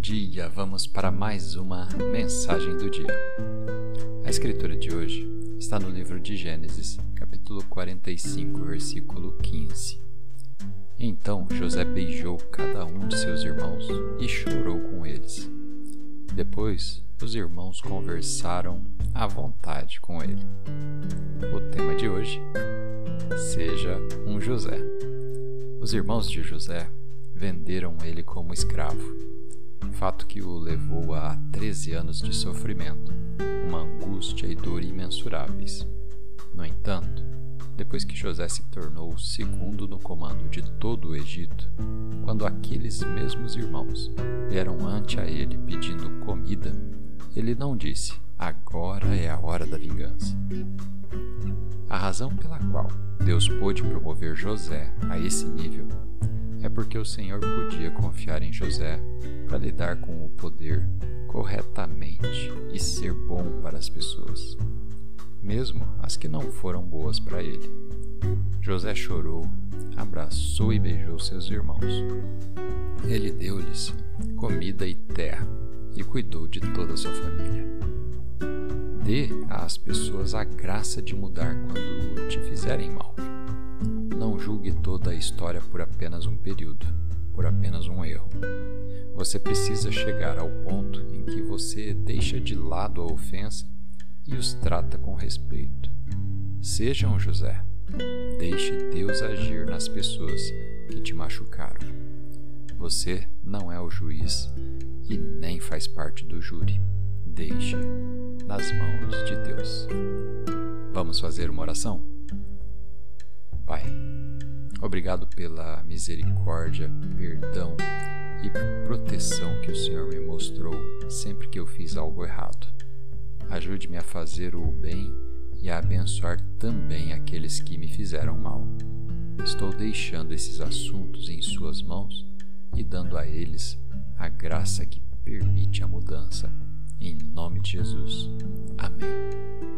dia, vamos para mais uma mensagem do dia. A escritura de hoje está no livro de Gênesis, capítulo 45, versículo 15. Então José beijou cada um de seus irmãos e chorou com eles. Depois, os irmãos conversaram à vontade com ele. O tema de hoje: Seja um José. Os irmãos de José venderam ele como escravo, fato que o levou a 13 anos de sofrimento, uma angústia e dor imensuráveis. No entanto, depois que José se tornou segundo no comando de todo o Egito, quando aqueles mesmos irmãos vieram ante a ele pedindo comida, ele não disse: Agora é a hora da vingança. A razão pela qual Deus pôde promover José a esse nível é porque o Senhor podia confiar em José para lidar com o poder corretamente e ser bom para as pessoas, mesmo as que não foram boas para ele. José chorou, abraçou e beijou seus irmãos. Ele deu-lhes comida e terra e cuidou de toda a sua família. Dê às pessoas a graça de mudar quando te fizerem mal. Não julgue toda a história por apenas um período, por apenas um erro. Você precisa chegar ao ponto em que você deixa de lado a ofensa e os trata com respeito. Seja um José. Deixe Deus agir nas pessoas que te machucaram. Você não é o juiz e nem faz parte do júri. Deixe nas mãos de Deus. Vamos fazer uma oração? Pai, obrigado pela misericórdia, perdão e proteção que o Senhor me mostrou sempre que eu fiz algo errado. Ajude-me a fazer o bem e a abençoar também aqueles que me fizeram mal. Estou deixando esses assuntos em Suas mãos e dando a eles a graça que permite a mudança. Em nome de Jesus. Amém.